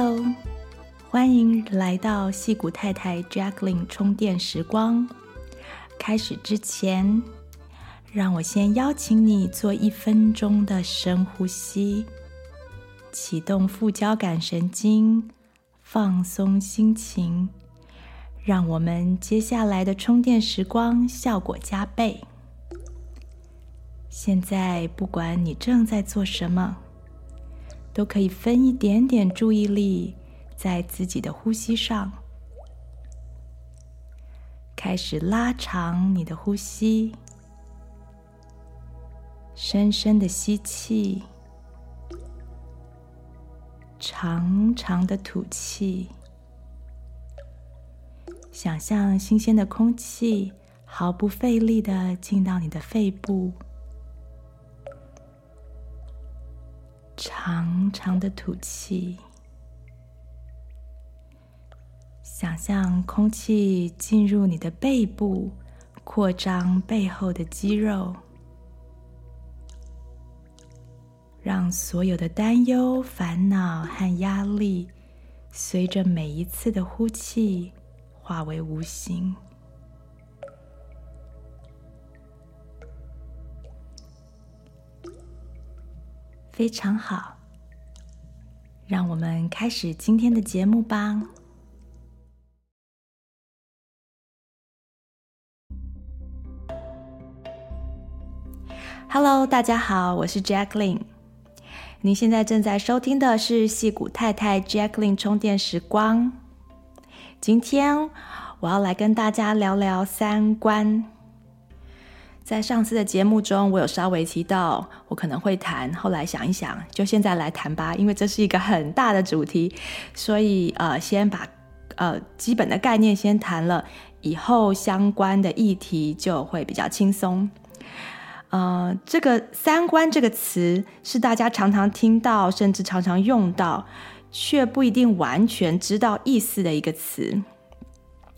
Hello，欢迎来到矽谷太太 Jacqueline 充电时光。开始之前，让我先邀请你做一分钟的深呼吸，启动副交感神经，放松心情，让我们接下来的充电时光效果加倍。现在，不管你正在做什么。都可以分一点点注意力在自己的呼吸上，开始拉长你的呼吸，深深的吸气，长长的吐气，想象新鲜的空气毫不费力的进到你的肺部。长长的吐气，想象空气进入你的背部，扩张背后的肌肉，让所有的担忧、烦恼和压力，随着每一次的呼气化为无形。非常好，让我们开始今天的节目吧。Hello，大家好，我是 Jacqueline。您现在正在收听的是戏骨太太 Jacqueline 充电时光。今天我要来跟大家聊聊三观。在上次的节目中，我有稍微提到我可能会谈，后来想一想，就现在来谈吧，因为这是一个很大的主题，所以呃，先把呃基本的概念先谈了，以后相关的议题就会比较轻松。呃，这个“三观”这个词是大家常常听到，甚至常常用到，却不一定完全知道意思的一个词。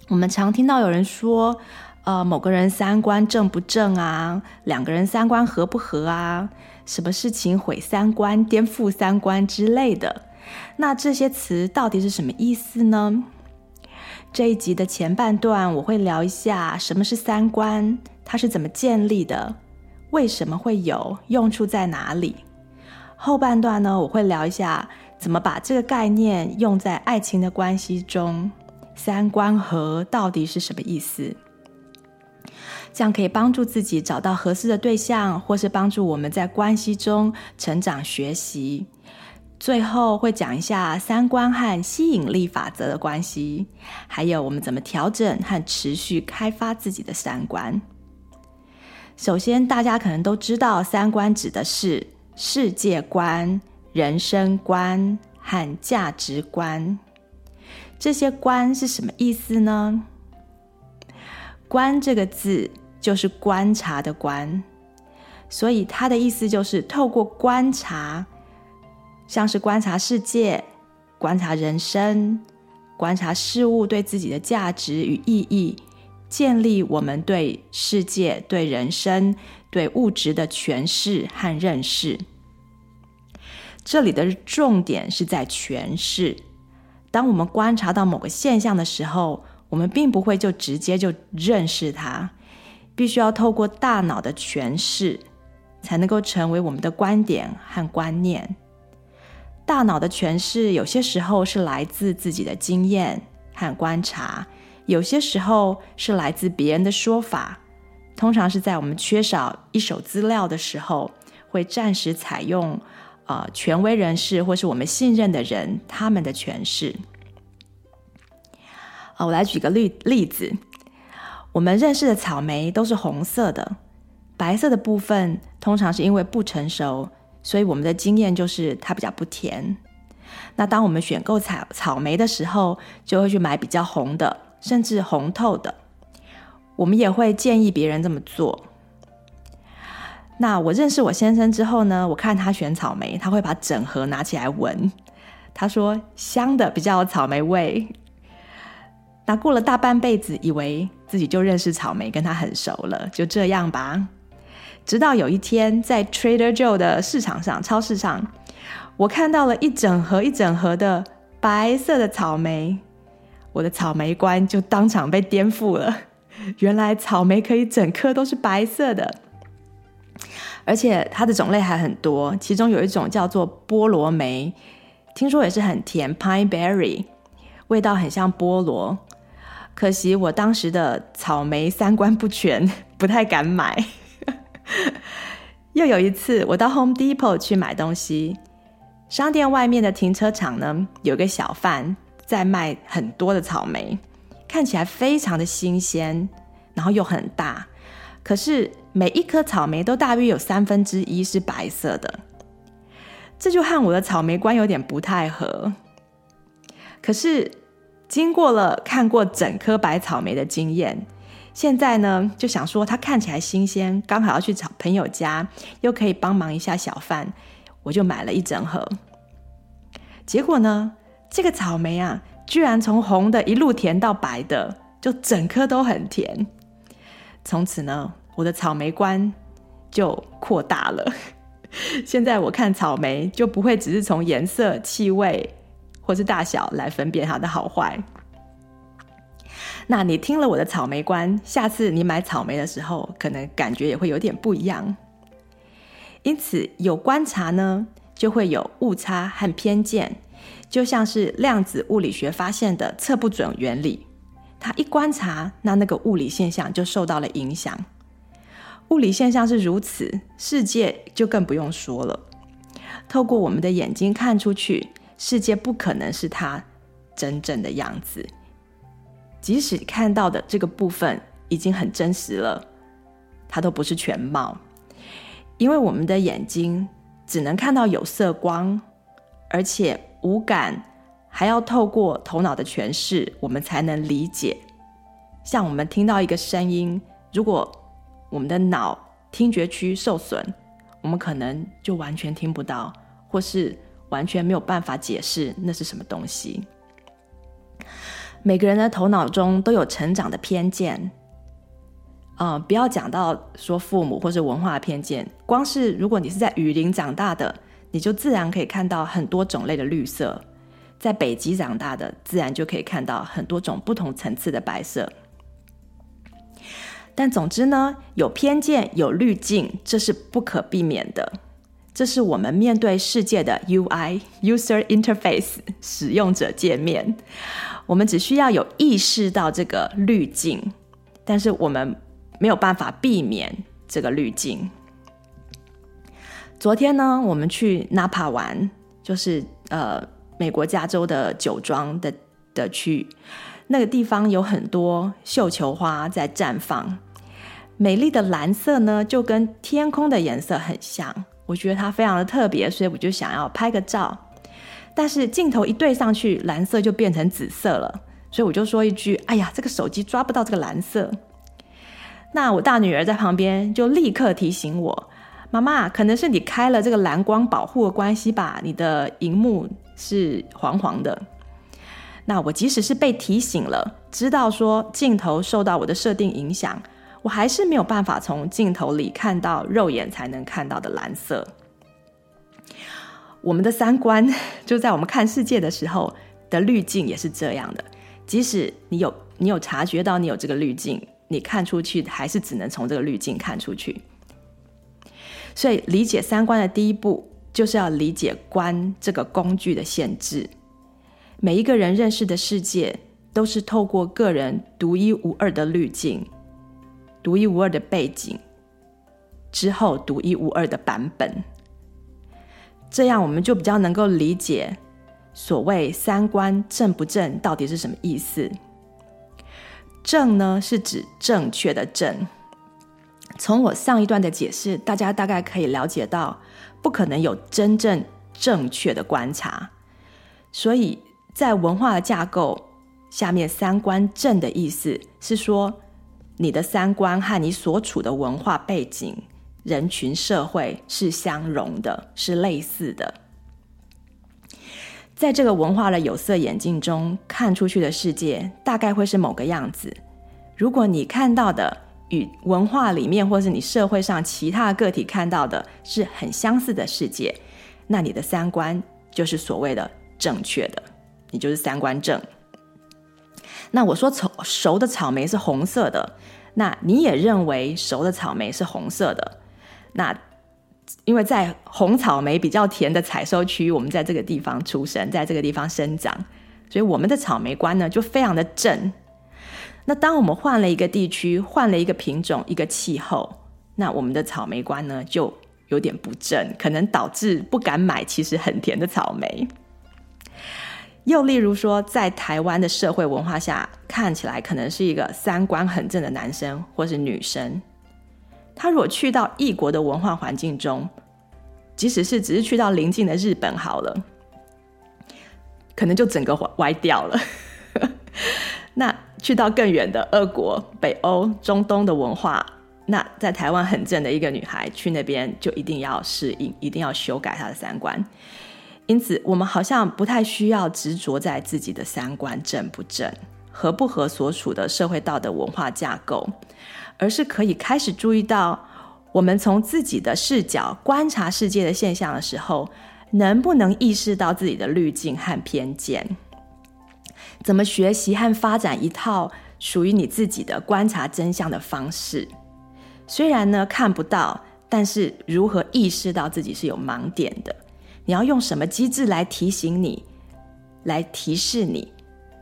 我们常听到有人说。呃，某个人三观正不正啊？两个人三观合不合啊？什么事情毁三观、颠覆三观之类的？那这些词到底是什么意思呢？这一集的前半段我会聊一下什么是三观，它是怎么建立的，为什么会有，用处在哪里？后半段呢，我会聊一下怎么把这个概念用在爱情的关系中，三观合到底是什么意思？这样可以帮助自己找到合适的对象，或是帮助我们在关系中成长学习。最后会讲一下三观和吸引力法则的关系，还有我们怎么调整和持续开发自己的三观。首先，大家可能都知道，三观指的是世界观、人生观和价值观。这些观是什么意思呢？观这个字就是观察的观，所以它的意思就是透过观察，像是观察世界、观察人生、观察事物对自己的价值与意义，建立我们对世界、对人生、对物质的诠释和认识。这里的重点是在诠释。当我们观察到某个现象的时候，我们并不会就直接就认识它，必须要透过大脑的诠释，才能够成为我们的观点和观念。大脑的诠释有些时候是来自自己的经验和观察，有些时候是来自别人的说法。通常是在我们缺少一手资料的时候，会暂时采用呃权威人士或是我们信任的人他们的诠释。啊我来举个例例子，我们认识的草莓都是红色的，白色的部分通常是因为不成熟，所以我们的经验就是它比较不甜。那当我们选购草草莓的时候，就会去买比较红的，甚至红透的。我们也会建议别人这么做。那我认识我先生之后呢，我看他选草莓，他会把整盒拿起来闻，他说香的比较有草莓味。那过了大半辈子，以为自己就认识草莓，跟他很熟了，就这样吧。直到有一天，在 Trader Joe 的市场上、超市上，我看到了一整盒一整盒的白色的草莓，我的草莓观就当场被颠覆了。原来草莓可以整颗都是白色的，而且它的种类还很多，其中有一种叫做菠萝莓，听说也是很甜，pine berry，味道很像菠萝。可惜我当时的草莓三观不全，不太敢买。又有一次，我到 Home Depot 去买东西，商店外面的停车场呢，有个小贩在卖很多的草莓，看起来非常的新鲜，然后又很大。可是每一颗草莓都大约有三分之一是白色的，这就和我的草莓观有点不太合。可是经过了看过整颗白草莓的经验。现在呢，就想说它看起来新鲜，刚好要去找朋友家，又可以帮忙一下小贩，我就买了一整盒。结果呢，这个草莓啊，居然从红的一路甜到白的，就整颗都很甜。从此呢，我的草莓观就扩大了。现在我看草莓就不会只是从颜色、气味或是大小来分辨它的好坏。那你听了我的草莓观，下次你买草莓的时候，可能感觉也会有点不一样。因此，有观察呢，就会有误差和偏见，就像是量子物理学发现的测不准原理。它一观察，那那个物理现象就受到了影响。物理现象是如此，世界就更不用说了。透过我们的眼睛看出去，世界不可能是它真正的样子。即使看到的这个部分已经很真实了，它都不是全貌，因为我们的眼睛只能看到有色光，而且五感还要透过头脑的诠释，我们才能理解。像我们听到一个声音，如果我们的脑听觉区受损，我们可能就完全听不到，或是完全没有办法解释那是什么东西。每个人的头脑中都有成长的偏见，啊、不要讲到说父母或是文化偏见，光是如果你是在雨林长大的，你就自然可以看到很多种类的绿色；在北极长大的，自然就可以看到很多种不同层次的白色。但总之呢，有偏见、有滤镜，这是不可避免的，这是我们面对世界的 UI（User Interface） 使用者界面。我们只需要有意识到这个滤镜，但是我们没有办法避免这个滤镜。昨天呢，我们去 Napa 玩，就是呃美国加州的酒庄的的区域，那个地方有很多绣球花在绽放，美丽的蓝色呢就跟天空的颜色很像，我觉得它非常的特别，所以我就想要拍个照。但是镜头一对上去，蓝色就变成紫色了，所以我就说一句：“哎呀，这个手机抓不到这个蓝色。”那我大女儿在旁边就立刻提醒我：“妈妈，可能是你开了这个蓝光保护的关系吧，你的荧幕是黄黄的。”那我即使是被提醒了，知道说镜头受到我的设定影响，我还是没有办法从镜头里看到肉眼才能看到的蓝色。我们的三观就在我们看世界的时候的滤镜也是这样的。即使你有你有察觉到你有这个滤镜，你看出去还是只能从这个滤镜看出去。所以理解三观的第一步就是要理解观这个工具的限制。每一个人认识的世界都是透过个人独一无二的滤镜、独一无二的背景之后独一无二的版本。这样我们就比较能够理解所谓三观正不正到底是什么意思。正呢，是指正确的正。从我上一段的解释，大家大概可以了解到，不可能有真正正确的观察。所以在文化的架构下面，三观正的意思是说，你的三观和你所处的文化背景。人群社会是相融的，是类似的。在这个文化的有色眼镜中看出去的世界，大概会是某个样子。如果你看到的与文化里面或是你社会上其他个体看到的是很相似的世界，那你的三观就是所谓的正确的。你就是三观正。那我说熟熟的草莓是红色的，那你也认为熟的草莓是红色的。那因为在红草莓比较甜的采收区，我们在这个地方出生，在这个地方生长，所以我们的草莓观呢就非常的正。那当我们换了一个地区，换了一个品种，一个气候，那我们的草莓观呢就有点不正，可能导致不敢买其实很甜的草莓。又例如说，在台湾的社会文化下，看起来可能是一个三观很正的男生或是女生，他如果去到异国的文化环境中，即使是只是去到邻近的日本好了，可能就整个歪掉了。那去到更远的俄国、北欧、中东的文化，那在台湾很正的一个女孩去那边就一定要适应，一定要修改她的三观。因此，我们好像不太需要执着在自己的三观正不正、合不合所处的社会道德文化架构，而是可以开始注意到，我们从自己的视角观察世界的现象的时候，能不能意识到自己的滤镜和偏见。怎么学习和发展一套属于你自己的观察真相的方式？虽然呢看不到，但是如何意识到自己是有盲点的？你要用什么机制来提醒你，来提示你？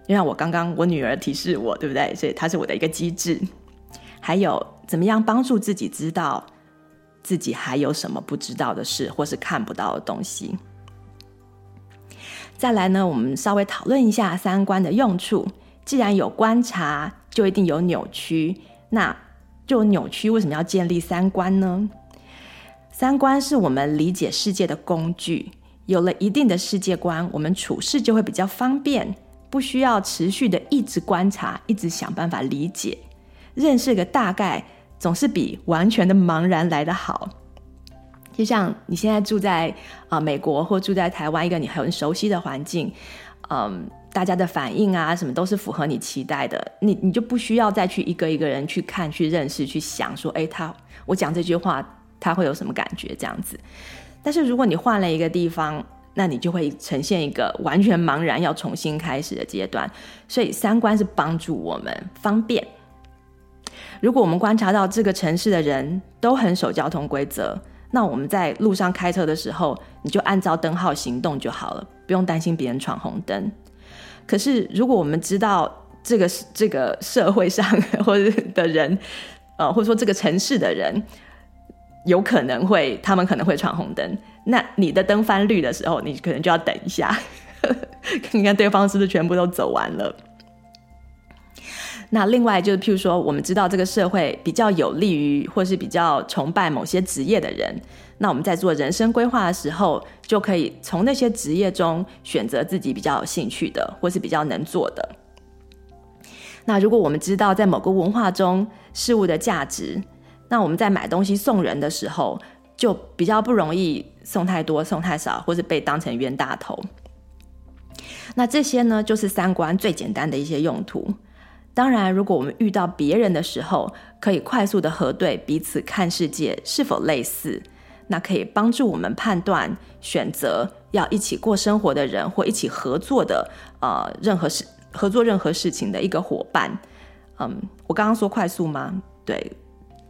就像我刚刚我女儿提示我，对不对？所以它是我的一个机制。还有怎么样帮助自己知道自己还有什么不知道的事，或是看不到的东西？再来呢，我们稍微讨论一下三观的用处。既然有观察，就一定有扭曲。那就扭曲，为什么要建立三观呢？三观是我们理解世界的工具。有了一定的世界观，我们处事就会比较方便，不需要持续的一直观察，一直想办法理解。认识个大概，总是比完全的茫然来得好。就像你现在住在啊、美国或住在台湾一个你很熟悉的环境，嗯，大家的反应啊什么都是符合你期待的，你你就不需要再去一个一个人去看、去认识、去想说，哎，他我讲这句话他会有什么感觉这样子。但是如果你换了一个地方，那你就会呈现一个完全茫然、要重新开始的阶段。所以三观是帮助我们方便。如果我们观察到这个城市的人都很守交通规则。那我们在路上开车的时候，你就按照灯号行动就好了，不用担心别人闯红灯。可是，如果我们知道这个这个社会上或 者的人，呃，或者说这个城市的人，有可能会，他们可能会闯红灯，那你的灯翻绿的时候，你可能就要等一下，看看对方是不是全部都走完了。那另外就是，譬如说，我们知道这个社会比较有利于，或是比较崇拜某些职业的人，那我们在做人生规划的时候，就可以从那些职业中选择自己比较有兴趣的，或是比较能做的。那如果我们知道在某个文化中事物的价值，那我们在买东西送人的时候，就比较不容易送太多、送太少，或是被当成冤大头。那这些呢，就是三观最简单的一些用途。当然，如果我们遇到别人的时候，可以快速的核对彼此看世界是否类似，那可以帮助我们判断选择要一起过生活的人或一起合作的呃任何事合作任何事情的一个伙伴。嗯，我刚刚说快速吗？对，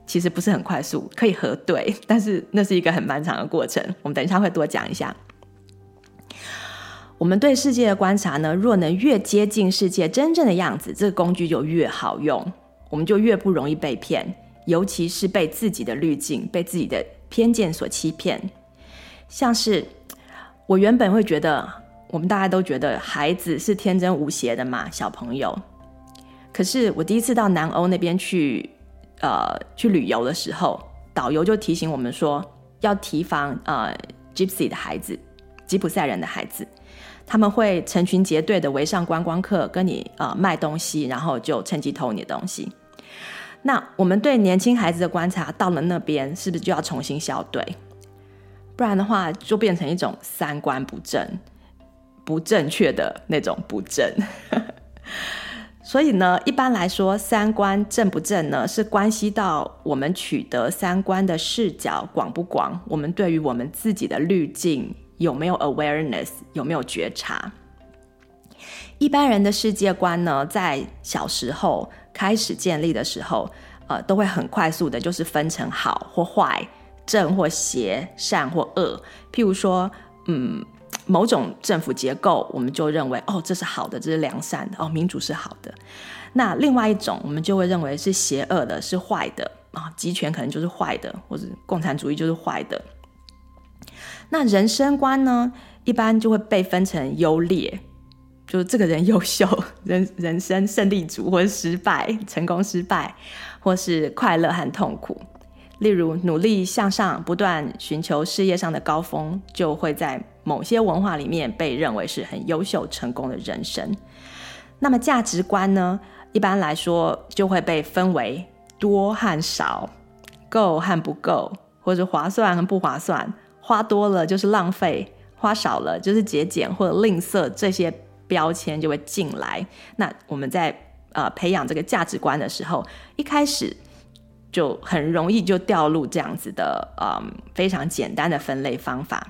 其实不是很快速，可以核对，但是那是一个很漫长的过程。我们等一下会多讲一下。我们对世界的观察呢，若能越接近世界真正的样子，这个工具就越好用，我们就越不容易被骗，尤其是被自己的滤镜、被自己的偏见所欺骗。像是我原本会觉得，我们大家都觉得孩子是天真无邪的嘛，小朋友。可是我第一次到南欧那边去，呃，去旅游的时候，导游就提醒我们说，要提防呃，Gypsy 的孩子，吉普赛人的孩子。他们会成群结队的围上观光客，跟你呃卖东西，然后就趁机偷你的东西。那我们对年轻孩子的观察到了那边，是不是就要重新校对？不然的话，就变成一种三观不正、不正确的那种不正。所以呢，一般来说，三观正不正呢，是关系到我们取得三观的视角广不广，我们对于我们自己的滤镜。有没有 awareness？有没有觉察？一般人的世界观呢，在小时候开始建立的时候，呃，都会很快速的，就是分成好或坏、正或邪、善或恶。譬如说，嗯，某种政府结构，我们就认为，哦，这是好的，这是良善的，哦，民主是好的。那另外一种，我们就会认为是邪恶的，是坏的啊，集权可能就是坏的，或者共产主义就是坏的。那人生观呢，一般就会被分成优劣。就是这个人优秀，人人生胜利组，或是失败、成功、失败，或是快乐和痛苦。例如，努力向上，不断寻求事业上的高峰，就会在某些文化里面被认为是很优秀、成功的人生。那么价值观呢？一般来说就会被分为多和少，够和不够，或者划算和不划算。花多了就是浪费，花少了就是节俭或者吝啬这些。标签就会进来。那我们在呃培养这个价值观的时候，一开始就很容易就掉入这样子的嗯非常简单的分类方法。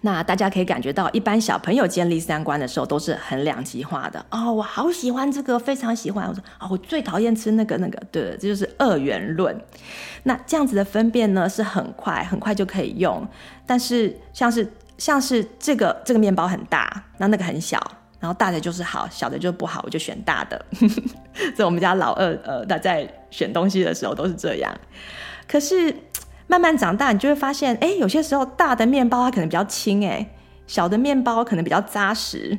那大家可以感觉到，一般小朋友建立三观的时候都是很两极化的。哦，我好喜欢这个，非常喜欢。我说哦，我最讨厌吃那个那个。对，这就是二元论。那这样子的分辨呢，是很快很快就可以用，但是像是。像是这个这个面包很大，那那个很小，然后大的就是好，小的就不好，我就选大的。所以我们家老二呃，他在选东西的时候都是这样。可是慢慢长大，你就会发现，哎，有些时候大的面包它可能比较轻，哎，小的面包可能比较扎实。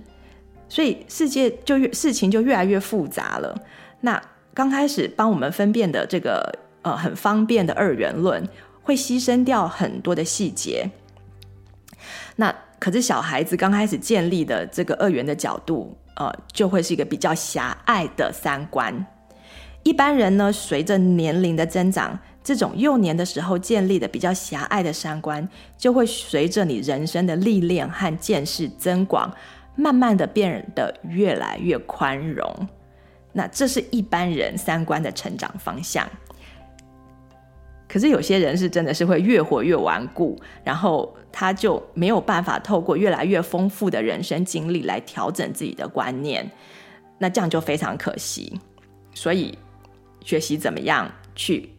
所以世界就越事情就越来越复杂了。那刚开始帮我们分辨的这个呃很方便的二元论，会牺牲掉很多的细节。那可是小孩子刚开始建立的这个二元的角度，呃，就会是一个比较狭隘的三观。一般人呢，随着年龄的增长，这种幼年的时候建立的比较狭隘的三观，就会随着你人生的历练和见识增广，慢慢的变得越来越宽容。那这是一般人三观的成长方向。可是有些人是真的是会越活越顽固，然后他就没有办法透过越来越丰富的人生经历来调整自己的观念，那这样就非常可惜。所以学习怎么样去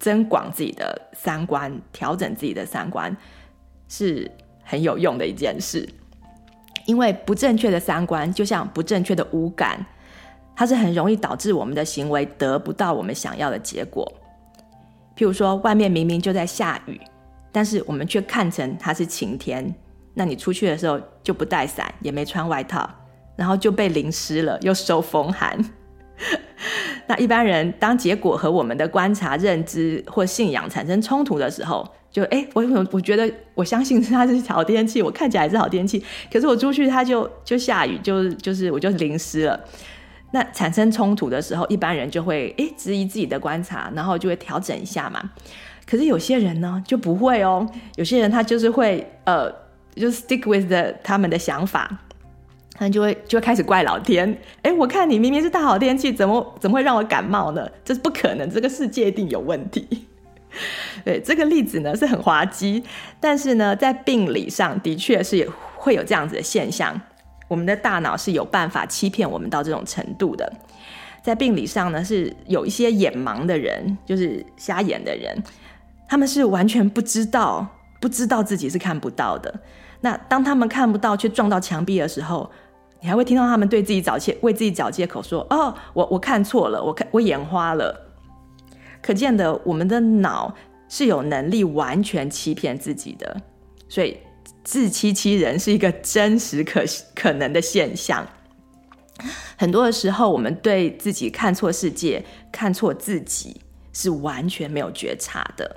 增广自己的三观，调整自己的三观是很有用的一件事。因为不正确的三观就像不正确的五感，它是很容易导致我们的行为得不到我们想要的结果。譬如说，外面明明就在下雨，但是我们却看成它是晴天。那你出去的时候就不带伞，也没穿外套，然后就被淋湿了，又受风寒。那一般人当结果和我们的观察、认知或信仰产生冲突的时候，就哎，我我我觉得我相信它是好天气，我看起来是好天气，可是我出去它就就下雨，就就是我就淋湿了。那产生冲突的时候，一般人就会诶质疑自己的观察，然后就会调整一下嘛。可是有些人呢就不会哦，有些人他就是会呃，就 stick with the 他们的想法，他就会就会开始怪老天。诶，我看你明明是大好天气，怎么怎么会让我感冒呢？这是不可能，这个世界一定有问题。对，这个例子呢是很滑稽，但是呢在病理上的确是会有这样子的现象。我们的大脑是有办法欺骗我们到这种程度的，在病理上呢，是有一些眼盲的人，就是瞎眼的人，他们是完全不知道，不知道自己是看不到的。那当他们看不到却撞到墙壁的时候，你还会听到他们对自己找借，为自己找借口说：“哦，我我看错了，我看我眼花了。”可见的，我们的脑是有能力完全欺骗自己的，所以。自欺欺人是一个真实可可能的现象。很多的时候，我们对自己看错世界、看错自己，是完全没有觉察的。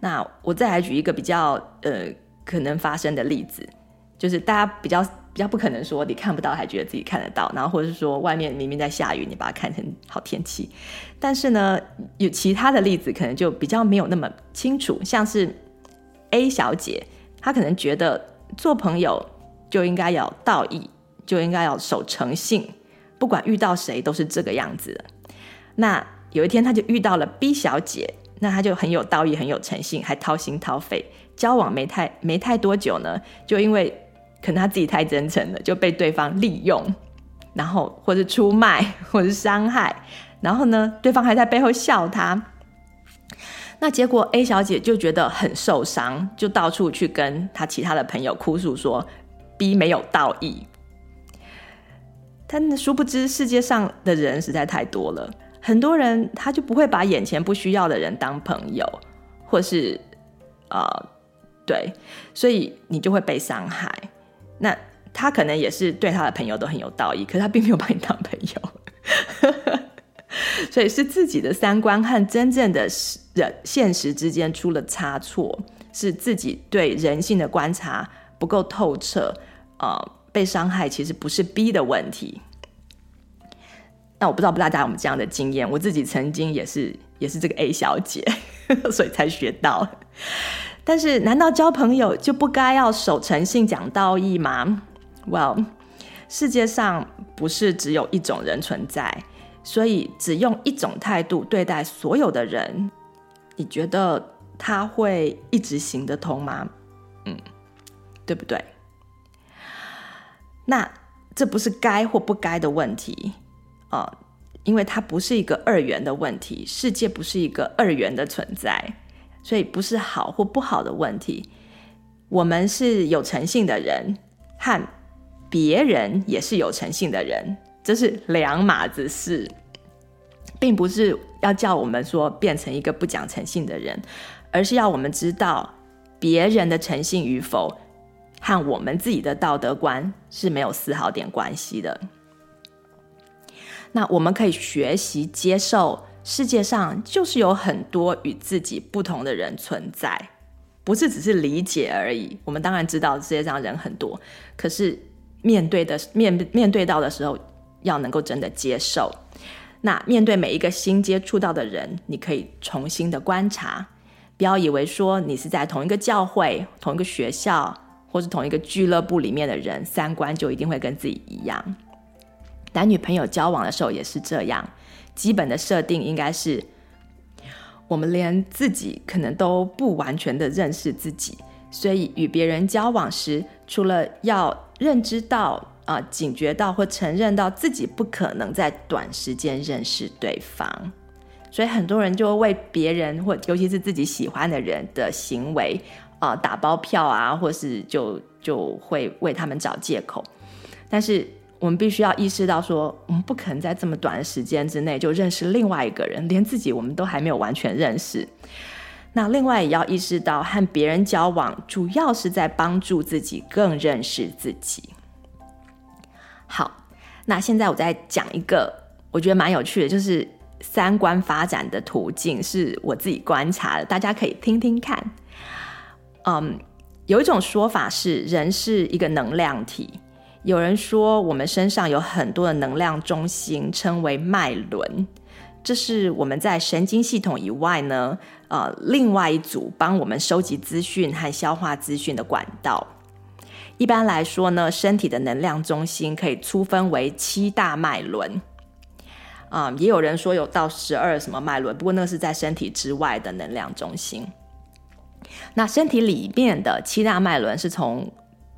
那我再来举一个比较呃可能发生的例子，就是大家比较比较不可能说你看不到还觉得自己看得到，然后或者是说外面明明在下雨，你把它看成好天气。但是呢，有其他的例子可能就比较没有那么清楚，像是 A 小姐。他可能觉得做朋友就应该要道义，就应该要守诚信，不管遇到谁都是这个样子的。那有一天他就遇到了 B 小姐，那他就很有道义，很有诚信，还掏心掏肺。交往没太没太多久呢，就因为可能他自己太真诚了，就被对方利用，然后或者出卖，或者伤害，然后呢，对方还在背后笑他。那结果 A 小姐就觉得很受伤，就到处去跟她其他的朋友哭诉说 B 没有道义。但殊不知世界上的人实在太多了，很多人他就不会把眼前不需要的人当朋友，或是、呃，对，所以你就会被伤害。那他可能也是对他的朋友都很有道义，可是他并没有把你当朋友。所以是自己的三观和真正的人现实之间出了差错，是自己对人性的观察不够透彻，呃，被伤害其实不是 B 的问题。那我不知道不知道大家有没有这样的经验，我自己曾经也是也是这个 A 小姐，所以才学到。但是难道交朋友就不该要守诚信、讲道义吗？Well，世界上不是只有一种人存在。所以，只用一种态度对待所有的人，你觉得他会一直行得通吗？嗯，对不对？那这不是该或不该的问题啊，呃，因为它不是一个二元的问题，世界不是一个二元的存在，所以不是好或不好的问题。我们是有诚信的人，和别人也是有诚信的人。这是两码子事，并不是要叫我们说变成一个不讲诚信的人，而是要我们知道别人的诚信与否和我们自己的道德观是没有丝毫点关系的。那我们可以学习接受世界上就是有很多与自己不同的人存在，不是只是理解而已。我们当然知道世界上人很多，可是面对的面面对到的时候。要能够真的接受，那面对每一个新接触到的人，你可以重新的观察，不要以为说你是在同一个教会、同一个学校或是同一个俱乐部里面的人，三观就一定会跟自己一样。男女朋友交往的时候也是这样，基本的设定应该是，我们连自己可能都不完全的认识自己，所以与别人交往时，除了要认知到。啊、警觉到或承认到自己不可能在短时间认识对方，所以很多人就会为别人或尤其是自己喜欢的人的行为啊、打包票啊，或是就就会为他们找借口。但是我们必须要意识到说，说我们不可能在这么短的时间之内就认识另外一个人，连自己我们都还没有完全认识。那另外也要意识到，和别人交往主要是在帮助自己更认识自己。好，那现在我再讲一个我觉得蛮有趣的，就是三观发展的途径，是我自己观察的，大家可以听听看。嗯，有一种说法是人是一个能量体，有人说我们身上有很多的能量中心，称为脉轮，这是我们在神经系统以外呢，呃，另外一组帮我们收集资讯和消化资讯的管道。一般来说呢，身体的能量中心可以粗分为七大脉轮，啊、也有人说有到十二什么脉轮，不过那是在身体之外的能量中心。那身体里面的七大脉轮是从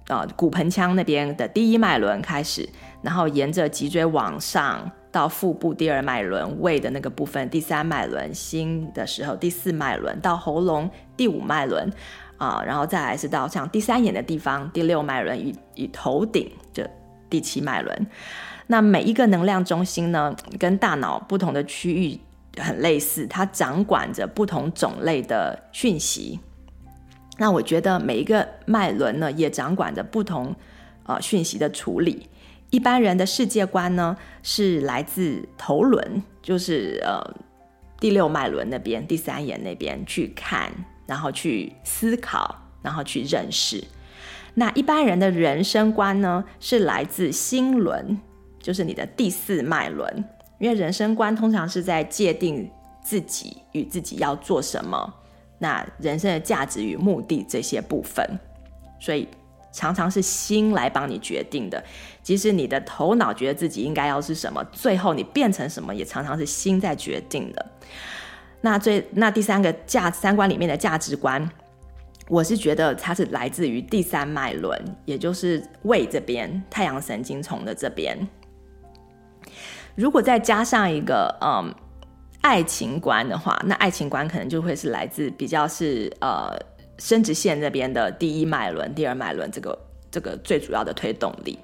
呃骨盆腔那边的第一脉轮开始，然后沿着脊椎往上到腹部第二脉轮，胃的那个部分第三脉轮，心的时候第四脉轮，到喉咙第五脉轮。啊，然后再来是到像第三眼的地方，第六脉轮与与头顶这第七脉轮。那每一个能量中心呢，跟大脑不同的区域很类似，它掌管着不同种类的讯息。那我觉得每一个脉轮呢，也掌管着不同呃讯息的处理。一般人的世界观呢，是来自头轮，就是呃第六脉轮那边，第三眼那边去看。然后去思考，然后去认识。那一般人的人生观呢，是来自心轮，就是你的第四脉轮。因为人生观通常是在界定自己与自己要做什么，那人生的价值与目的这些部分，所以常常是心来帮你决定的。即使你的头脑觉得自己应该要是什么，最后你变成什么，也常常是心在决定的。那最那第三个价三观里面的价值观，我是觉得它是来自于第三脉轮，也就是胃这边，太阳神经丛的这边。如果再加上一个嗯爱情观的话，那爱情观可能就会是来自比较是呃生殖腺这边的第一脉轮、第二脉轮这个这个最主要的推动力。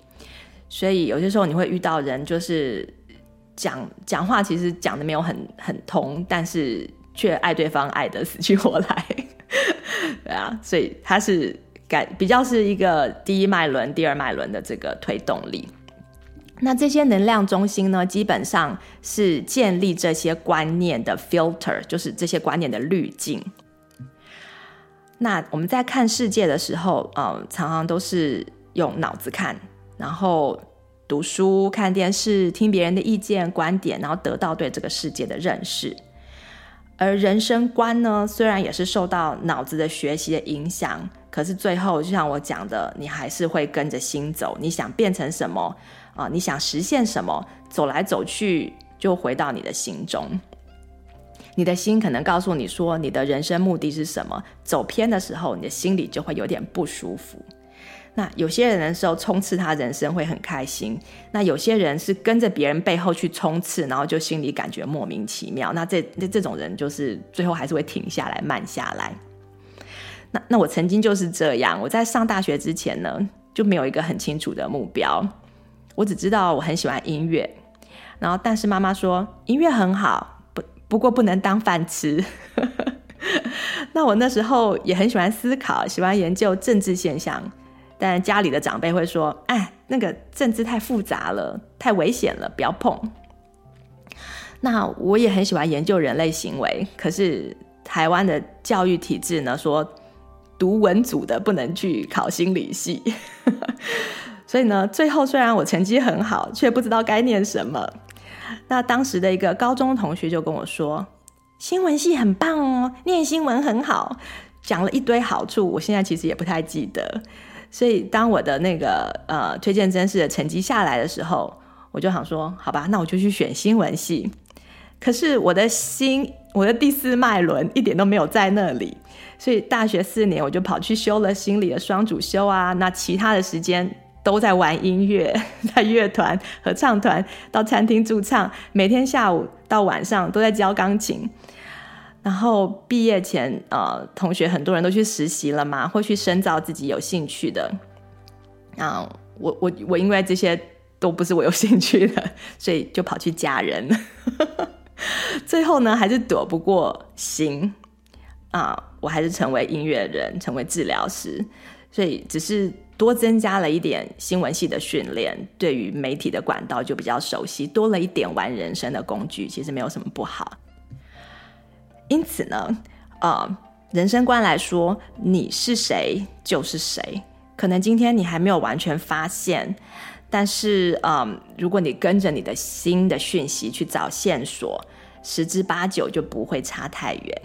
所以有些时候你会遇到人，就是讲讲话其实讲的没有很很通，但是却爱对方爱得死去活来。对啊，所以它是感比较是一个第一脉轮、第二脉轮的这个推动力。那这些能量中心呢，基本上是建立这些观念的 filter，就是这些观念的滤镜。那我们在看世界的时候，呃，常常都是用脑子看，然后读书、看电视、听别人的意见、观点，然后得到对这个世界的认识。而人生观呢，虽然也是受到脑子的学习的影响，可是最后就像我讲的，你还是会跟着心走。你想变成什么啊、你想实现什么？走来走去，就回到你的心中。你的心可能告诉你说，你的人生目的是什么？走偏的时候，你的心里就会有点不舒服。那有些人的时候冲刺他人生会很开心，那有些人是跟着别人背后去冲刺，然后就心里感觉莫名其妙。那这这这种人就是最后还是会停下来慢下来。那那我曾经就是这样，我在上大学之前呢就没有一个很清楚的目标，我只知道我很喜欢音乐，然后但是妈妈说音乐很好，不不过不能当饭吃。那我那时候也很喜欢思考，喜欢研究政治现象。但家里的长辈会说：“哎，那个政治太复杂了，太危险了，不要碰。”那我也很喜欢研究人类行为，可是台湾的教育体制呢，说读文组的不能去考心理系，所以呢，最后虽然我成绩很好，却不知道该念什么。那当时的一个高中同学就跟我说：“新闻系很棒哦，念新闻很好。”讲了一堆好处，我现在其实也不太记得。所以，当我的那个呃推荐甄试的成绩下来的时候，我就想说，好吧，那我就去选新闻系。可是我的心，我的第四脉轮一点都没有在那里。所以大学四年，我就跑去修了心理的双主修啊。那其他的时间都在玩音乐，在乐团、合唱团，到餐厅驻唱，每天下午到晚上都在教钢琴。然后毕业前，呃，同学很多人都去实习了嘛，会去深造自己有兴趣的。啊，我我我因为这些都不是我有兴趣的，所以就跑去嫁人。最后呢，还是躲不过心啊，我还是成为音乐人，成为治疗师。所以只是多增加了一点新闻系的训练，对于媒体的管道就比较熟悉，多了一点玩人生的工具，其实没有什么不好。因此呢，呃，人生观来说，你是谁就是谁。可能今天你还没有完全发现，但是，嗯、呃，如果你跟着你的心的讯息去找线索，十之八九就不会差太远。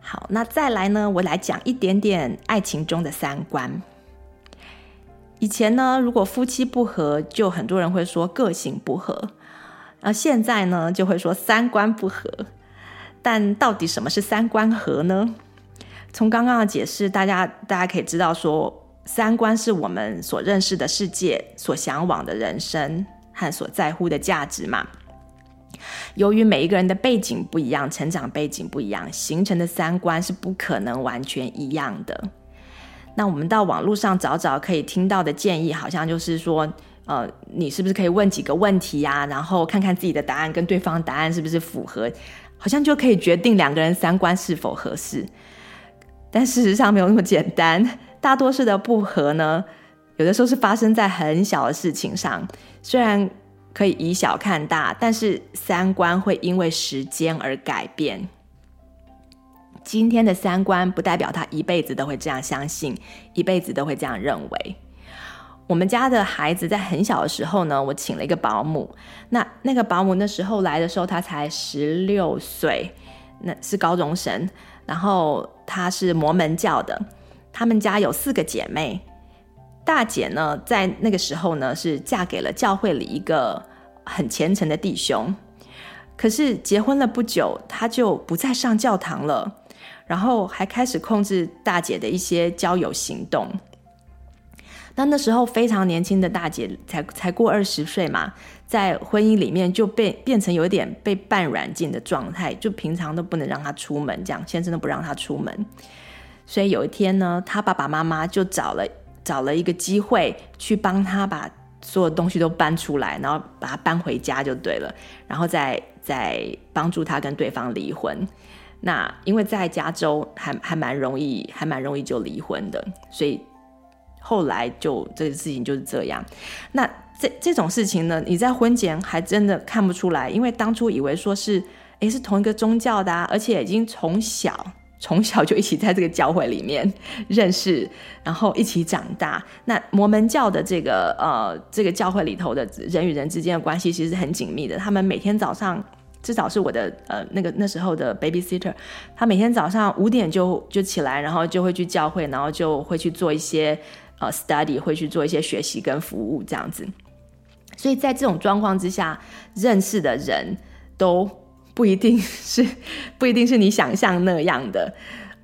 好，那再来呢，我来讲一点点爱情中的三观。以前呢，如果夫妻不和，就很多人会说个性不合。而现在呢，就会说三观不合，但到底什么是三观合呢？从刚刚的解释，大家大家可以知道，说三观是我们所认识的世界、所向往的人生和所在乎的价值嘛。由于每一个人的背景不一样，成长背景不一样，形成的三观是不可能完全一样的。那我们到网络上找找可以听到的建议，好像就是说。呃，你是不是可以问几个问题呀？然后看看自己的答案跟对方答案是不是符合，好像就可以决定两个人三观是否合适。但事实上没有那么简单，大多数的不合呢，有的时候是发生在很小的事情上。虽然可以以小看大，但是三观会因为时间而改变。今天的三观不代表他一辈子都会这样相信，一辈子都会这样认为。我们家的孩子在很小的时候呢，我请了一个保姆。那那个保姆那时候来的时候，他才十六岁，那是高中生。然后他是摩门教的，他们家有四个姐妹。大姐呢，在那个时候呢，是嫁给了教会里一个很虔诚的弟兄。可是结婚了不久，她就不再上教堂了。然后还开始控制大姐的一些交友行动。那那时候非常年轻的大姐，才才过二十岁嘛，在婚姻里面就变变成有一点被半软禁的状态，就平常都不能让她出门，这样先生都不让她出门。所以有一天呢，她爸爸妈妈就找了找了一个机会去帮她把所有东西都搬出来，然后把她搬回家就对了，然后再再帮助她跟对方离婚。那因为在加州还还蛮容易，还蛮容易就离婚的，所以。后来就这个事情就是这样，那这这种事情呢，你在婚前还真的看不出来，因为当初以为说是，诶，是同一个宗教的啊，而且已经从小 从小就一起在这个教会里面认识，然后一起长大。那摩门教的这个呃这个教会里头的人与人之间的关系其实是很紧密的，他们每天早上至少是我的呃那个那时候的 babysitter，他每天早上五点就就起来，然后就会去教会，然后就会去做一些。呃，study 会去做一些学习跟服务这样子，所以在这种状况之下，认识的人都不一定是 不一定是你想象那样的，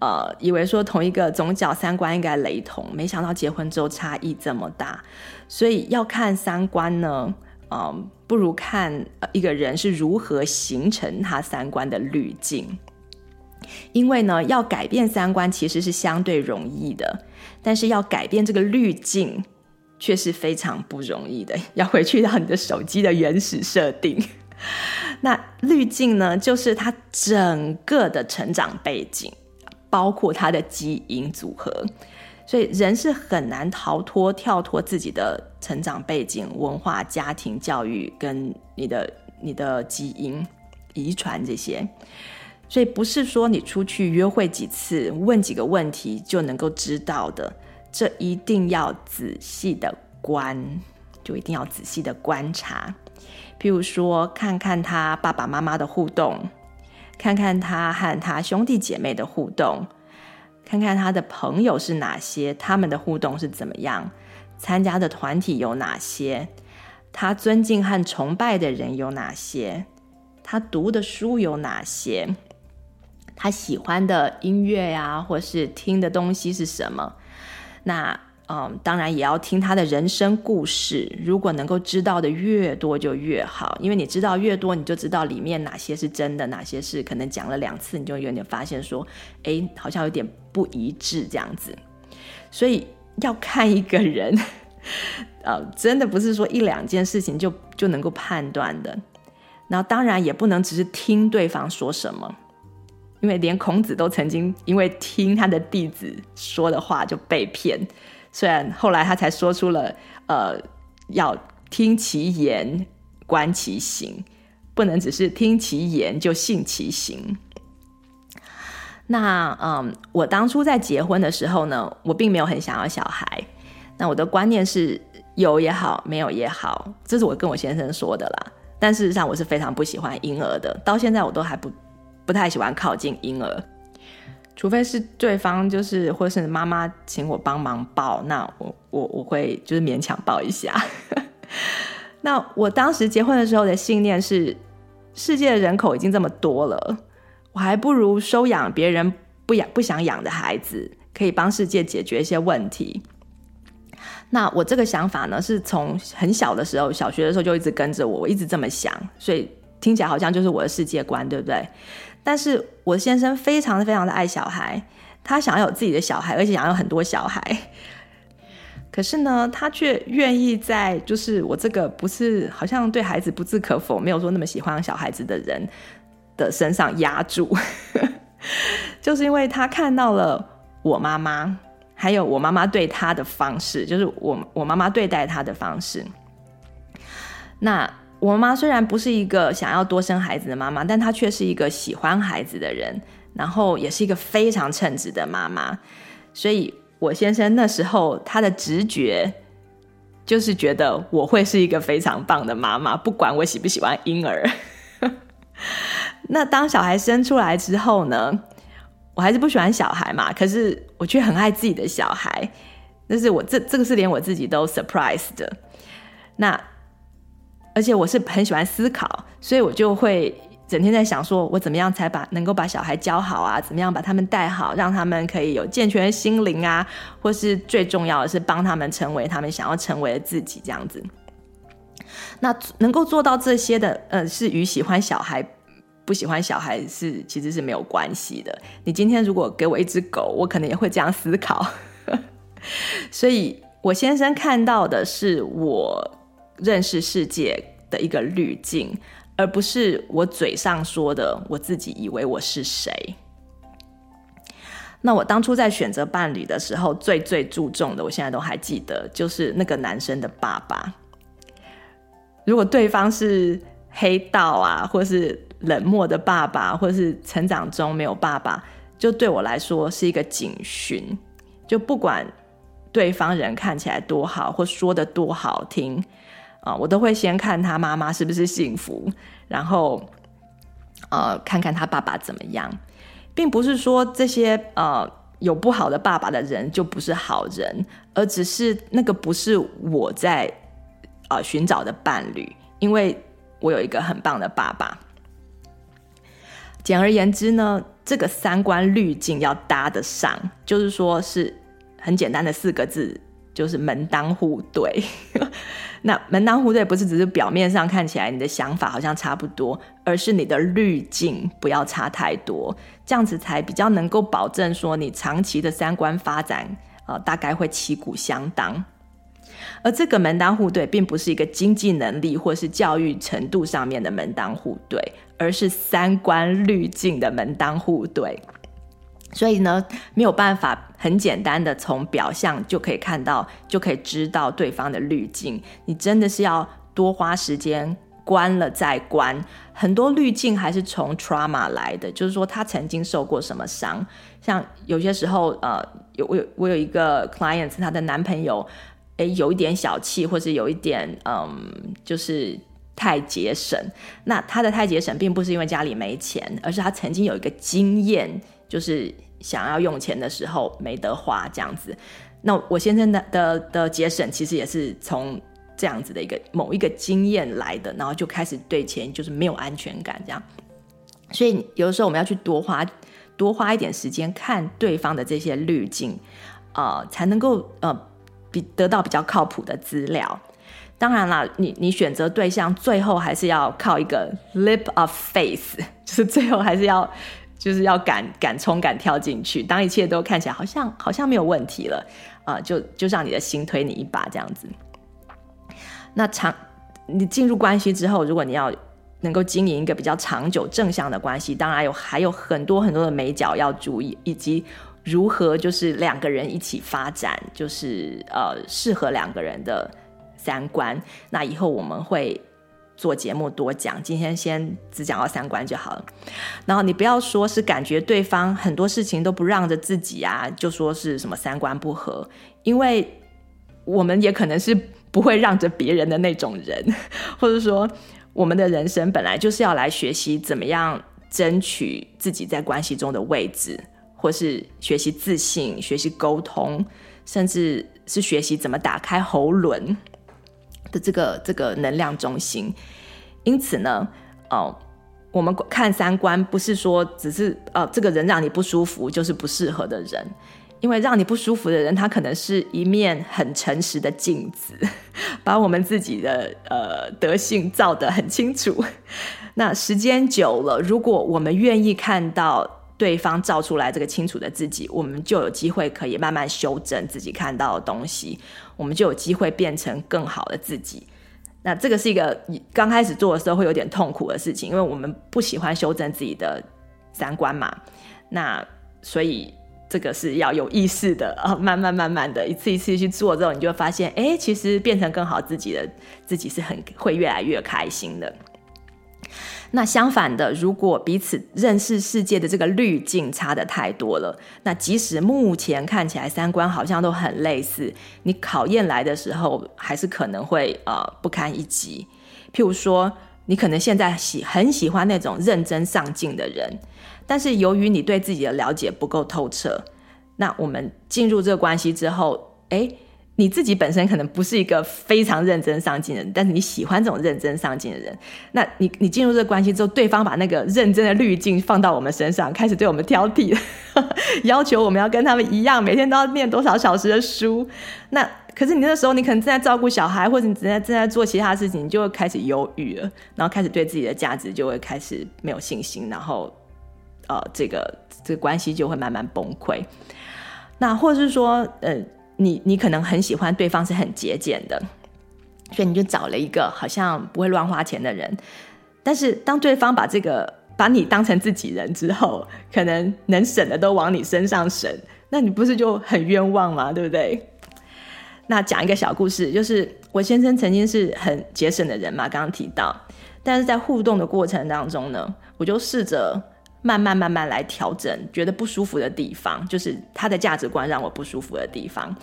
呃，以为说同一个宗教三观应该雷同，没想到结婚之后差异这么大，所以要看三观呢，嗯、不如看一个人是如何形成他三观的滤镜。因为呢，要改变三观其实是相对容易的，但是要改变这个滤镜却是非常不容易的。要回去到你的手机的原始设定，那滤镜呢，就是他整个的成长背景，包括他的基因组合。所以人是很难逃脱、跳脱自己的成长背景、文化、家庭教育跟你的你的基因遗传这些。所以不是说你出去约会几次，问几个问题就能够知道的，这一定要仔细的观，就一定要仔细的观察。譬如说，看看他爸爸妈妈的互动，看看他和他兄弟姐妹的互动，看看他的朋友是哪些，他们的互动是怎么样，参加的团体有哪些，他尊敬和崇拜的人有哪些，他读的书有哪些。他喜欢的音乐呀、或是听的东西是什么？那嗯，当然也要听他的人生故事。如果能够知道的越多就越好，因为你知道越多，你就知道里面哪些是真的，哪些是可能讲了两次你就有点发现说，哎，好像有点不一致这样子。所以要看一个人，呃，真的不是说一两件事情就就能够判断的。然后当然也不能只是听对方说什么。因为连孔子都曾经因为听他的弟子说的话就被骗，虽然后来他才说出了呃，要听其言观其行，不能只是听其言就信其行。那嗯，我当初在结婚的时候呢，我并没有很想要小孩。那我的观念是有也好，没有也好，这是我跟我先生说的啦。但事实上，我是非常不喜欢婴儿的，到现在我都还不。不太喜欢靠近婴儿，除非是对方就是或是妈妈请我帮忙抱，那我我我会就是勉强抱一下。那我当时结婚的时候的信念是，世界的人口已经这么多了，我还不如收养别人不养不想养的孩子，可以帮世界解决一些问题。那我这个想法呢，是从很小的时候，小学的时候就一直跟着我，我一直这么想，所以听起来好像就是我的世界观，对不对？但是我先生非常非常的爱小孩，他想要有自己的小孩，而且想要有很多小孩。可是呢，他却愿意在就是我这个不是好像对孩子不置可否，没有说那么喜欢小孩子的人的身上压住，就是因为他看到了我妈妈，还有我妈妈对他的方式，就是我我妈妈对待他的方式。那。我妈虽然不是一个想要多生孩子的妈妈，但她却是一个喜欢孩子的人，然后也是一个非常称职的妈妈。所以，我先生那时候他的直觉就是觉得我会是一个非常棒的妈妈，不管我喜不喜欢婴儿。那当小孩生出来之后呢，我还是不喜欢小孩嘛，可是我却很爱自己的小孩。但是我这这个是连我自己都 surprise 的。那。而且我是很喜欢思考，所以我就会整天在想说，我怎么样才把能够把小孩教好啊？怎么样把他们带好，让他们可以有健全的心灵啊？或是最重要的是帮他们成为他们想要成为的自己，这样子。那能够做到这些的，呃，是与喜欢小孩不喜欢小孩是其实是没有关系的。你今天如果给我一只狗，我可能也会这样思考。所以我先生看到的是我认识世界的一个滤镜。而不是我嘴上说的，我自己以为我是谁。那我当初在选择伴侣的时候，最最注重的，我现在都还记得，就是那个男生的爸爸。如果对方是黑道啊，或是冷漠的爸爸，或是成长中没有爸爸，就对我来说是一个警讯。就不管对方人看起来多好，或说的多好听。啊，我都会先看他妈妈是不是幸福，然后，呃，看看他爸爸怎么样，并不是说这些呃有不好的爸爸的人就不是好人，而只是那个不是我在呃寻找的伴侣，因为我有一个很棒的爸爸。简而言之呢，这个三观滤镜要搭得上，就是说是很简单的四个字。就是门当户对，那门当户对不是只是表面上看起来你的想法好像差不多，而是你的滤镜不要差太多，这样子才比较能够保证说你长期的三观发展，呃，大概会旗鼓相当。而这个门当户对，并不是一个经济能力或是教育程度上面的门当户对，而是三观滤镜的门当户对。所以呢，没有办法很简单的从表象就可以看到，就可以知道对方的滤镜。你真的是要多花时间关了再关。很多滤镜还是从 trauma 来的，就是说他曾经受过什么伤。像有些时候，呃，有我有我有一个 clients，她的男朋友，诶，有一点小气，或是有一点，嗯，就是太节省。那他的太节省，并不是因为家里没钱，而是他曾经有一个经验。就是想要用钱的时候没得花这样子，那我先生的的的节省其实也是从这样子的一个某一个经验来的，然后就开始对钱就是没有安全感这样，所以有的时候我们要去多花多花一点时间看对方的这些滤镜，呃，才能够呃比得到比较靠谱的资料。当然啦，你你选择对象最后还是要靠一个 lip of faith，就是最后还是要。就是要敢敢冲敢跳进去，当一切都看起来好像好像没有问题了啊，就就让你的心推你一把这样子。那长你进入关系之后，如果你要能够经营一个比较长久正向的关系，当然有还有很多很多的眉角要注意，以及如何就是两个人一起发展，就是呃适合两个人的三观。那以后我们会。做节目多讲，今天先只讲到三观就好了。然后你不要说是感觉对方很多事情都不让着自己啊，就说是什么三观不合，因为我们也可能是不会让着别人的那种人，或者说我们的人生本来就是要来学习怎么样争取自己在关系中的位置，或是学习自信、学习沟通，甚至是学习怎么打开喉咙。的这个这个能量中心，因此呢，哦，我们看三观不是说只是呃，这个人让你不舒服就是不适合的人，因为让你不舒服的人，他可能是一面很诚实的镜子，把我们自己的呃德性照得很清楚。那时间久了，如果我们愿意看到。对方照出来这个清楚的自己，我们就有机会可以慢慢修正自己看到的东西，我们就有机会变成更好的自己。那这个是一个刚开始做的时候会有点痛苦的事情，因为我们不喜欢修正自己的三观嘛。那所以这个是要有意识的啊，慢慢慢慢的一次一次去做之后，你就会发现，哎，其实变成更好自己的自己是很会越来越开心的。那相反的，如果彼此认识世界的这个滤镜差得太多了，那即使目前看起来三观好像都很类似，你考验来的时候，还是可能会呃不堪一击。譬如说，你可能现在喜很喜欢那种认真上进的人，但是由于你对自己的了解不够透彻，那我们进入这个关系之后，诶，你自己本身可能不是一个非常认真上进的人，但是你喜欢这种认真上进的人，那你你进入这个关系之后，对方把那个认真的滤镜放到我们身上，开始对我们挑剔，要求我们要跟他们一样，每天都要念多少小时的书。那可是你那时候你可能正在照顾小孩，或者你正在正在做其他事情，你就会开始犹豫了，然后开始对自己的价值就会开始没有信心，然后呃，这个这个关系就会慢慢崩溃。那或者是说，呃。你你可能很喜欢对方是很节俭的，所以你就找了一个好像不会乱花钱的人。但是当对方把这个把你当成自己人之后，可能能省的都往你身上省，那你不是就很冤枉吗？对不对？那讲一个小故事，就是我先生曾经是很节省的人嘛，刚刚提到，但是在互动的过程当中呢，我就试着。慢慢慢慢来调整，觉得不舒服的地方，就是他的价值观让我不舒服的地方。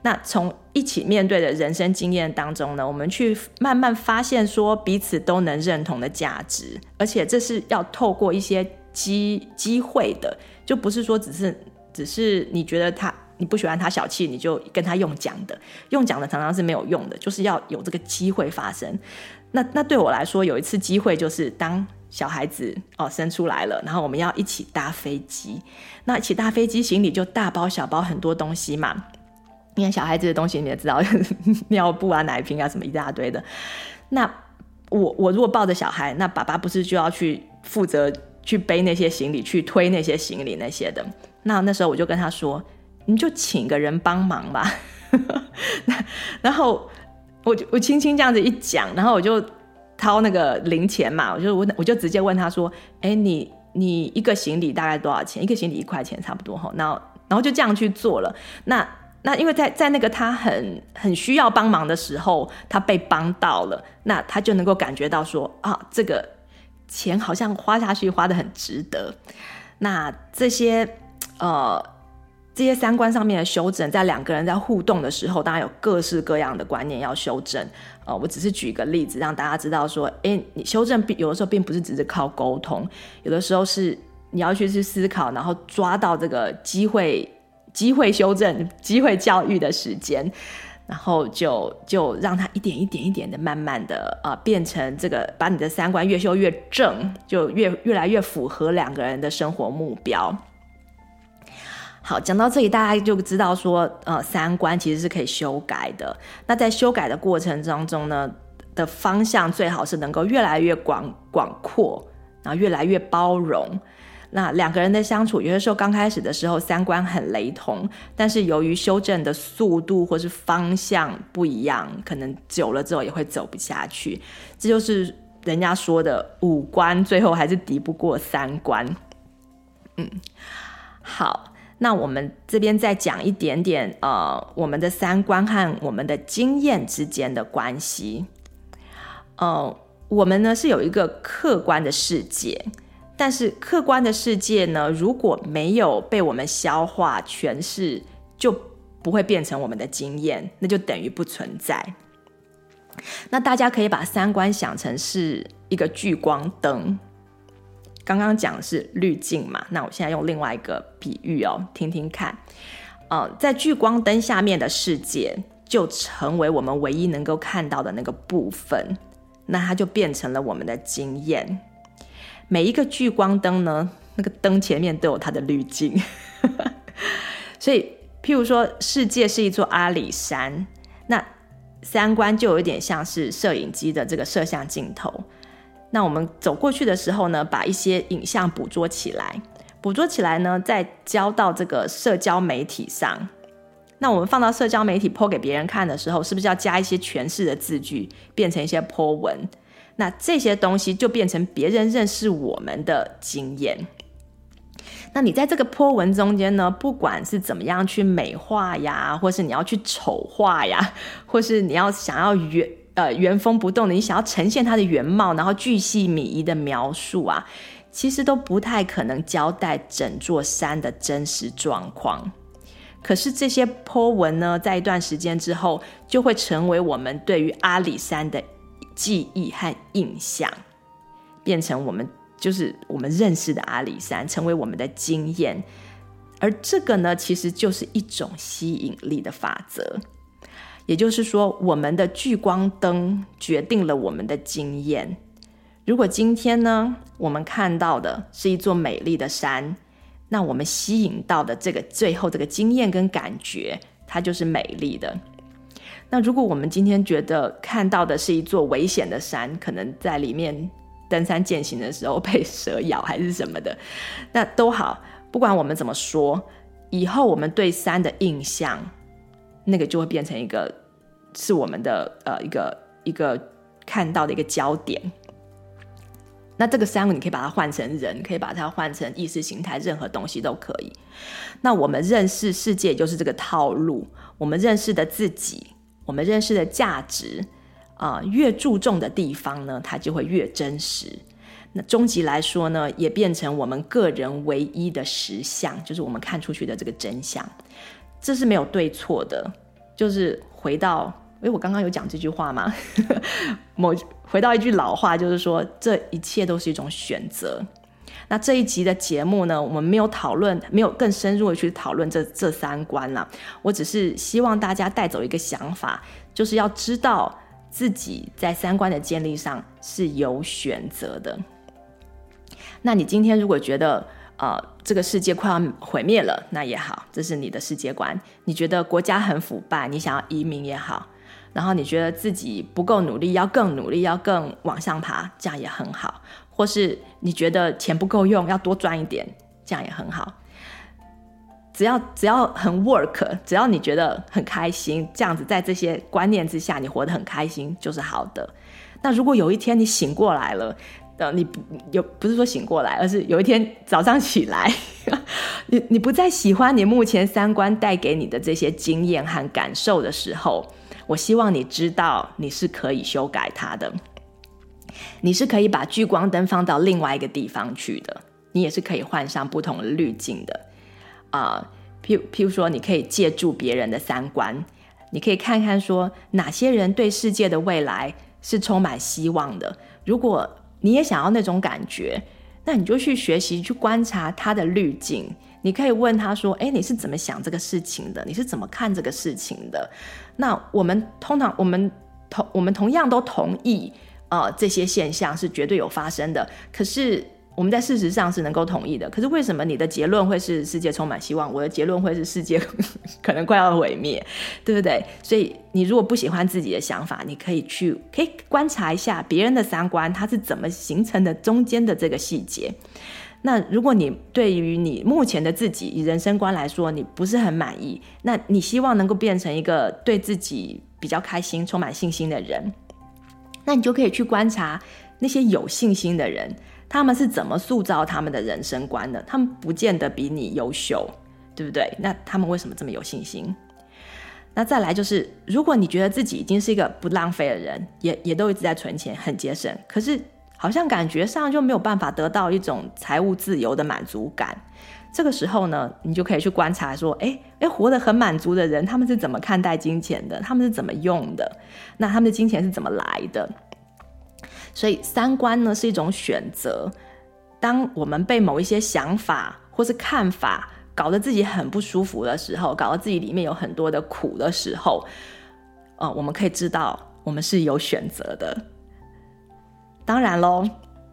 那从一起面对的人生经验当中呢，我们去慢慢发现说彼此都能认同的价值，而且这是要透过一些机机会的，就不是说只是只是你觉得他你不喜欢他小气，你就跟他用讲的，用讲的常常是没有用的，就是要有这个机会发生。那那对我来说，有一次机会就是当。小孩子哦生出来了，然后我们要一起搭飞机。那一起搭飞机，行李就大包小包很多东西嘛。你看小孩子的东西，你也知道，尿布啊、奶瓶啊什么一大堆的。那我我如果抱着小孩，那爸爸不是就要去负责去背那些行李，去推那些行李那些的。那那时候我就跟他说：“你就请个人帮忙吧。” 然后我就我轻轻这样子一讲，然后我就。掏那个零钱嘛，我就我我就直接问他说：“哎，你你一个行李大概多少钱？一个行李一块钱差不多哈。”然后然后就这样去做了。那那因为在在那个他很很需要帮忙的时候，他被帮到了，那他就能够感觉到说啊，这个钱好像花下去花得很值得。那这些呃。这些三观上面的修正，在两个人在互动的时候，当然有各式各样的观念要修正。呃，我只是举一个例子，让大家知道说，诶，你修正有的时候并不是只是靠沟通，有的时候是你要去去思考，然后抓到这个机会，机会修正、机会教育的时间，然后就就让他一点一点一点的，慢慢的呃，变成这个，把你的三观越修越正，就越越来越符合两个人的生活目标。好，讲到这里，大家就知道说，呃，三观其实是可以修改的。那在修改的过程当中呢，的方向最好是能够越来越广广阔，然后越来越包容。那两个人的相处，有些时候刚开始的时候三观很雷同，但是由于修正的速度或是方向不一样，可能久了之后也会走不下去。这就是人家说的五官最后还是敌不过三观。嗯，好。那我们这边再讲一点点，呃，我们的三观和我们的经验之间的关系。呃，我们呢是有一个客观的世界，但是客观的世界呢，如果没有被我们消化诠释，就不会变成我们的经验，那就等于不存在。那大家可以把三观想成是一个聚光灯。刚刚讲的是滤镜嘛，那我现在用另外一个比喻哦，听听看。呃，在聚光灯下面的世界，就成为我们唯一能够看到的那个部分，那它就变成了我们的经验。每一个聚光灯呢，那个灯前面都有它的滤镜，所以，譬如说，世界是一座阿里山，那三观就有点像是摄影机的这个摄像镜头。那我们走过去的时候呢，把一些影像捕捉起来，捕捉起来呢，再交到这个社交媒体上。那我们放到社交媒体泼给别人看的时候，是不是要加一些诠释的字句，变成一些泼文？那这些东西就变成别人认识我们的经验。那你在这个泼文中间呢，不管是怎么样去美化呀，或是你要去丑化呀，或是你要想要。呃，原封不动的，你想要呈现它的原貌，然后巨细靡遗的描述啊，其实都不太可能交代整座山的真实状况。可是这些 po 文呢，在一段时间之后，就会成为我们对于阿里山的记忆和印象，变成我们就是我们认识的阿里山，成为我们的经验。而这个呢，其实就是一种吸引力的法则。也就是说，我们的聚光灯决定了我们的经验。如果今天呢，我们看到的是一座美丽的山，那我们吸引到的这个最后这个经验跟感觉，它就是美丽的。那如果我们今天觉得看到的是一座危险的山，可能在里面登山践行的时候被蛇咬还是什么的，那都好，不管我们怎么说，以后我们对山的印象，那个就会变成一个是我们的呃一个一个看到的一个焦点。那这个山你可以把它换成人，可以把它换成意识形态，任何东西都可以。那我们认识世界就是这个套路，我们认识的自己。我们认识的价值啊、越注重的地方呢，它就会越真实。那终极来说呢，也变成我们个人唯一的实相，就是我们看出去的这个真相。这是没有对错的，就是回到，诶，我刚刚有讲这句话吗？某回到一句老话，就是说，这一切都是一种选择。那这一集的节目呢，我们没有讨论，没有更深入的去讨论这这三观了。我只是希望大家带走一个想法，就是要知道自己在三观的建立上是有选择的。那你今天如果觉得呃这个世界快要毁灭了，那也好，这是你的世界观。你觉得国家很腐败，你想要移民也好，然后你觉得自己不够努力，要更努力，要更往上爬，这样也很好。或是你觉得钱不够用，要多赚一点，这样也很好。只要只要很 work，只要你觉得很开心，这样子在这些观念之下，你活得很开心就是好的。那如果有一天你醒过来了，呃，你不有不是说醒过来，而是有一天早上起来，你你不再喜欢你目前三观带给你的这些经验和感受的时候，我希望你知道你是可以修改它的。你是可以把聚光灯放到另外一个地方去的，你也是可以换上不同的滤镜的，啊、呃，譬譬如说，你可以借助别人的三观，你可以看看说哪些人对世界的未来是充满希望的。如果你也想要那种感觉，那你就去学习去观察他的滤镜。你可以问他说：“哎，你是怎么想这个事情的？你是怎么看这个事情的？”那我们通常我们同我们同样都同意。呃，这些现象是绝对有发生的，可是我们在事实上是能够同意的。可是为什么你的结论会是世界充满希望，我的结论会是世界 可能快要毁灭，对不对？所以你如果不喜欢自己的想法，你可以去可以观察一下别人的三观，它是怎么形成的，中间的这个细节。那如果你对于你目前的自己以人生观来说，你不是很满意，那你希望能够变成一个对自己比较开心、充满信心的人。那你就可以去观察那些有信心的人，他们是怎么塑造他们的人生观的？他们不见得比你优秀，对不对？那他们为什么这么有信心？那再来就是，如果你觉得自己已经是一个不浪费的人，也也都一直在存钱，很节省，可是好像感觉上就没有办法得到一种财务自由的满足感。这个时候呢，你就可以去观察说，诶诶，活得很满足的人，他们是怎么看待金钱的？他们是怎么用的？那他们的金钱是怎么来的？所以三观呢是一种选择。当我们被某一些想法或是看法搞得自己很不舒服的时候，搞得自己里面有很多的苦的时候，呃，我们可以知道我们是有选择的。当然喽，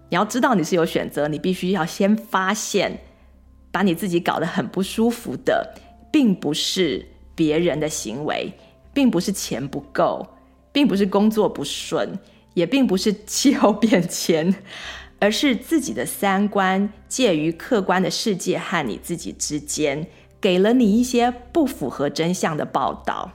你要知道你是有选择，你必须要先发现。把你自己搞得很不舒服的，并不是别人的行为，并不是钱不够，并不是工作不顺，也并不是气候变迁，而是自己的三观介于客观的世界和你自己之间，给了你一些不符合真相的报道。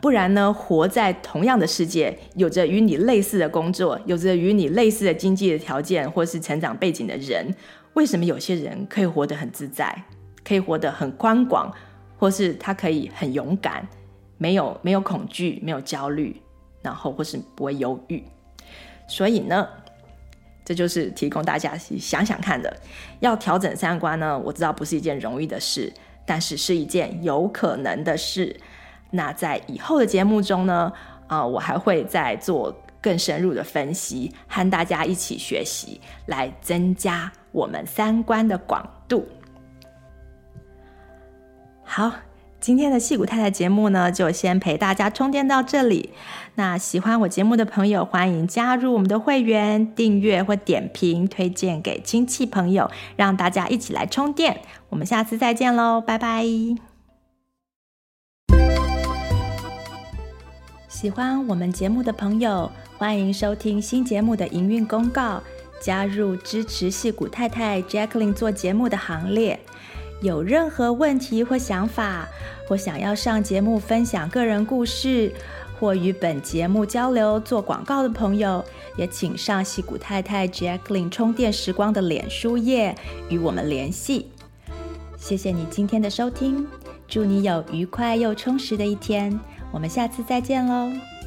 不然呢，活在同样的世界，有着与你类似的工作，有着与你类似的经济的条件或是成长背景的人。为什么有些人可以活得很自在，可以活得很宽广，或是他可以很勇敢，没有没有恐惧，没有焦虑，然后或是不会犹豫？所以呢，这就是提供大家想想看的。要调整三观呢，我知道不是一件容易的事，但是是一件有可能的事。那在以后的节目中呢，啊、我还会再做更深入的分析，和大家一起学习，来增加。我们三观的广度。好，今天的戏骨太太节目呢，就先陪大家充电到这里。那喜欢我节目的朋友，欢迎加入我们的会员，订阅或点评，推荐给亲戚朋友，让大家一起来充电。我们下次再见喽，拜拜！喜欢我们节目的朋友，欢迎收听新节目的营运公告，加入支持戏骨太太 Jacqueline 做节目的行列。有任何问题或想法，或想要上节目分享个人故事，或与本节目交流做广告的朋友，也请上西谷太太 Jacqueline 充电时光的脸书页与我们联系。谢谢你今天的收听，祝你有愉快又充实的一天，我们下次再见喽。